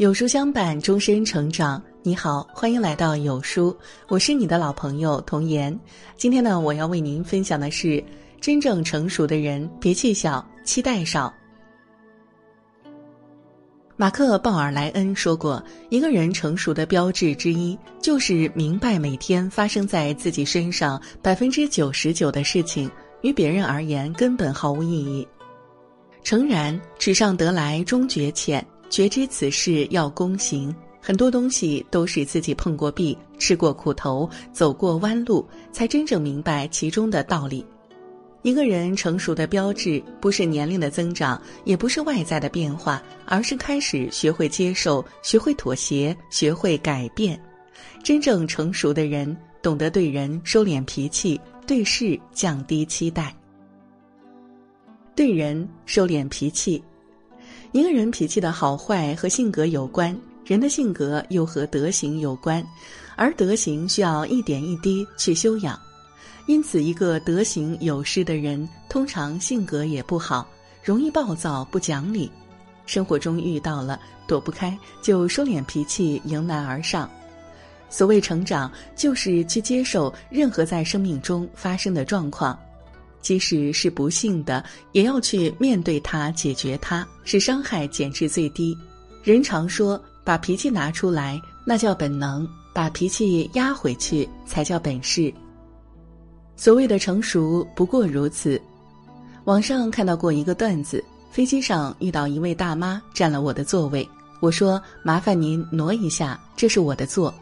有书相伴，终身成长。你好，欢迎来到有书，我是你的老朋友童言。今天呢，我要为您分享的是：真正成熟的人，脾气小，期待少。马克·鲍尔莱恩说过，一个人成熟的标志之一，就是明白每天发生在自己身上百分之九十九的事情，与别人而言根本毫无意义。诚然，纸上得来终觉浅。觉知此事要躬行，很多东西都是自己碰过壁、吃过苦头、走过弯路，才真正明白其中的道理。一个人成熟的标志，不是年龄的增长，也不是外在的变化，而是开始学会接受、学会妥协、学会改变。真正成熟的人，懂得对人收敛脾气，对事降低期待。对人收敛脾气。一个人脾气的好坏和性格有关，人的性格又和德行有关，而德行需要一点一滴去修养。因此，一个德行有失的人，通常性格也不好，容易暴躁不讲理。生活中遇到了躲不开，就收敛脾气，迎难而上。所谓成长，就是去接受任何在生命中发生的状况。即使是不幸的，也要去面对它，解决它，使伤害减至最低。人常说，把脾气拿出来，那叫本能；把脾气压回去，才叫本事。所谓的成熟，不过如此。网上看到过一个段子：飞机上遇到一位大妈占了我的座位，我说：“麻烦您挪一下，这是我的座。”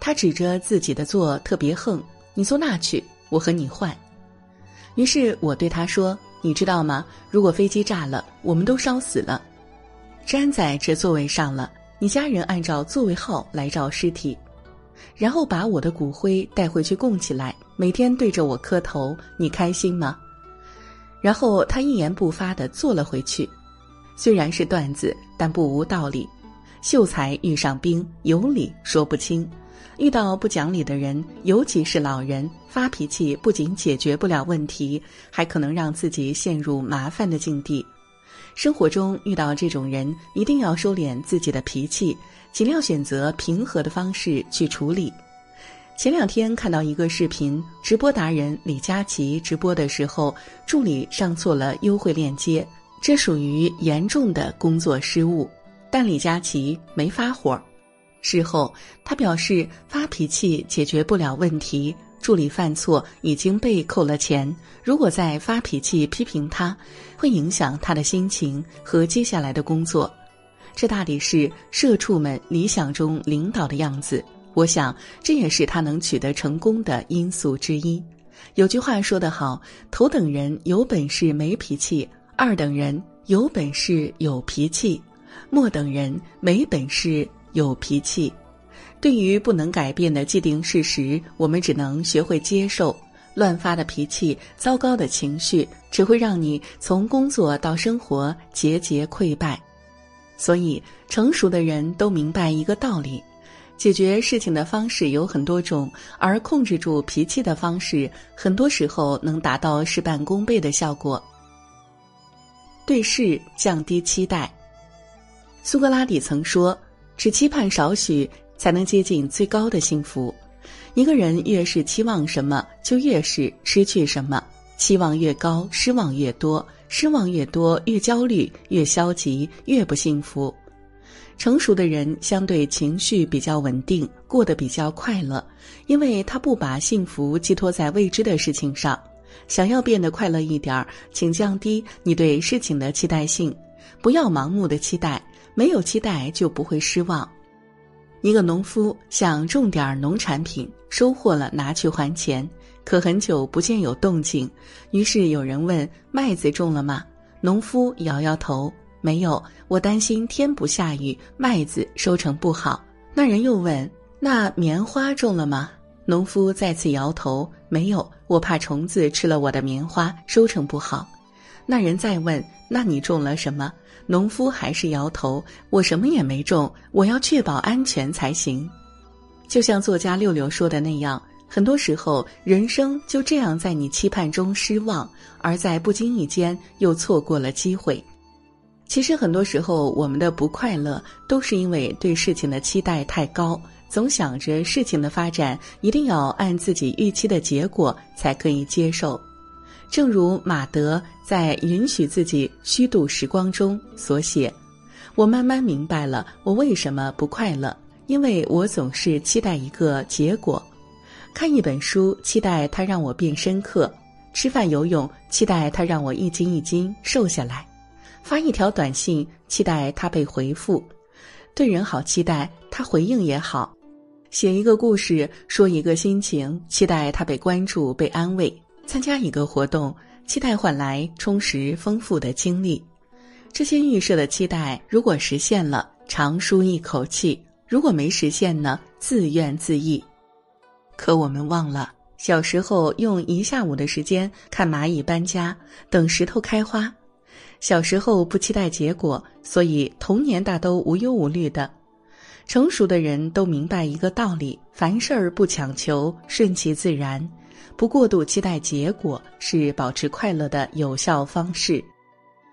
她指着自己的座，特别横：“你坐那去，我和你换。”于是我对他说：“你知道吗？如果飞机炸了，我们都烧死了，粘在这座位上了。你家人按照座位号来找尸体，然后把我的骨灰带回去供起来，每天对着我磕头，你开心吗？”然后他一言不发地坐了回去。虽然是段子，但不无道理。秀才遇上兵，有理说不清。遇到不讲理的人，尤其是老人，发脾气不仅解决不了问题，还可能让自己陷入麻烦的境地。生活中遇到这种人，一定要收敛自己的脾气，尽量选择平和的方式去处理。前两天看到一个视频，直播达人李佳琦直播的时候，助理上错了优惠链接，这属于严重的工作失误，但李佳琦没发火。事后，他表示发脾气解决不了问题。助理犯错已经被扣了钱，如果再发脾气批评他，会影响他的心情和接下来的工作。这大抵是社畜们理想中领导的样子。我想，这也是他能取得成功的因素之一。有句话说得好：“头等人有本事没脾气，二等人有本事有脾气，末等人没本事。”有脾气，对于不能改变的既定事实，我们只能学会接受。乱发的脾气、糟糕的情绪，只会让你从工作到生活节节溃败。所以，成熟的人都明白一个道理：解决事情的方式有很多种，而控制住脾气的方式，很多时候能达到事半功倍的效果。对事降低期待。苏格拉底曾说。只期盼少许，才能接近最高的幸福。一个人越是期望什么，就越是失去什么。期望越高，失望越多；失望越多，越焦虑，越消极，越不幸福。成熟的人相对情绪比较稳定，过得比较快乐，因为他不把幸福寄托在未知的事情上。想要变得快乐一点儿，请降低你对事情的期待性，不要盲目的期待。没有期待就不会失望。一个农夫想种点农产品，收获了拿去还钱，可很久不见有动静。于是有人问：“麦子种了吗？”农夫摇摇头：“没有，我担心天不下雨，麦子收成不好。”那人又问：“那棉花种了吗？”农夫再次摇头：“没有，我怕虫子吃了我的棉花，收成不好。”那人再问：“那你种了什么？”农夫还是摇头：“我什么也没种，我要确保安全才行。”就像作家六六说的那样，很多时候人生就这样在你期盼中失望，而在不经意间又错过了机会。其实很多时候，我们的不快乐都是因为对事情的期待太高，总想着事情的发展一定要按自己预期的结果才可以接受。正如马德在《允许自己虚度时光》中所写：“我慢慢明白了我为什么不快乐，因为我总是期待一个结果。看一本书，期待它让我变深刻；吃饭游泳，期待它让我一斤一斤瘦下来。”发一条短信，期待它被回复；对人好，期待他回应也好；写一个故事，说一个心情，期待他被关注、被安慰；参加一个活动，期待换来充实丰富的经历。这些预设的期待，如果实现了，长舒一口气；如果没实现呢，自怨自艾。可我们忘了，小时候用一下午的时间看蚂蚁搬家，等石头开花。小时候不期待结果，所以童年大都无忧无虑的。成熟的人都明白一个道理：凡事儿不强求，顺其自然，不过度期待结果，是保持快乐的有效方式。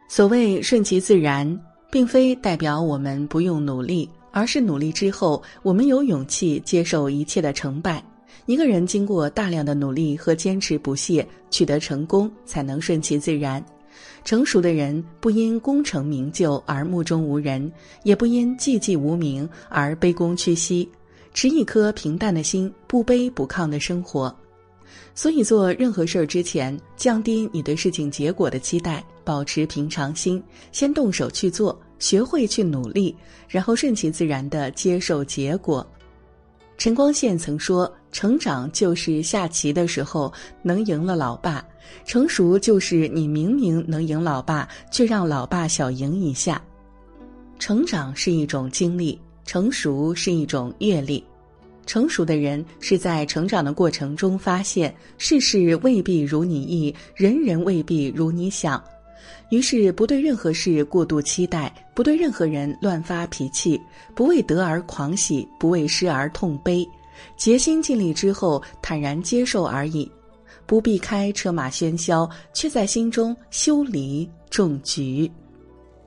所谓顺其自然，并非代表我们不用努力，而是努力之后，我们有勇气接受一切的成败。一个人经过大量的努力和坚持不懈，取得成功，才能顺其自然。成熟的人不因功成名就而目中无人，也不因寂寂无名而卑躬屈膝，持一颗平淡的心，不卑不亢的生活。所以，做任何事儿之前，降低你对事情结果的期待，保持平常心，先动手去做，学会去努力，然后顺其自然的接受结果。陈光宪曾说：“成长就是下棋的时候能赢了老爸，成熟就是你明明能赢老爸，却让老爸小赢一下。成长是一种经历，成熟是一种阅历。成熟的人是在成长的过程中发现世事未必如你意，人人未必如你想。”于是，不对任何事过度期待，不对任何人乱发脾气，不为得而狂喜，不为失而痛悲，竭心尽力之后坦然接受而已，不避开车马喧嚣，却在心中修篱种菊。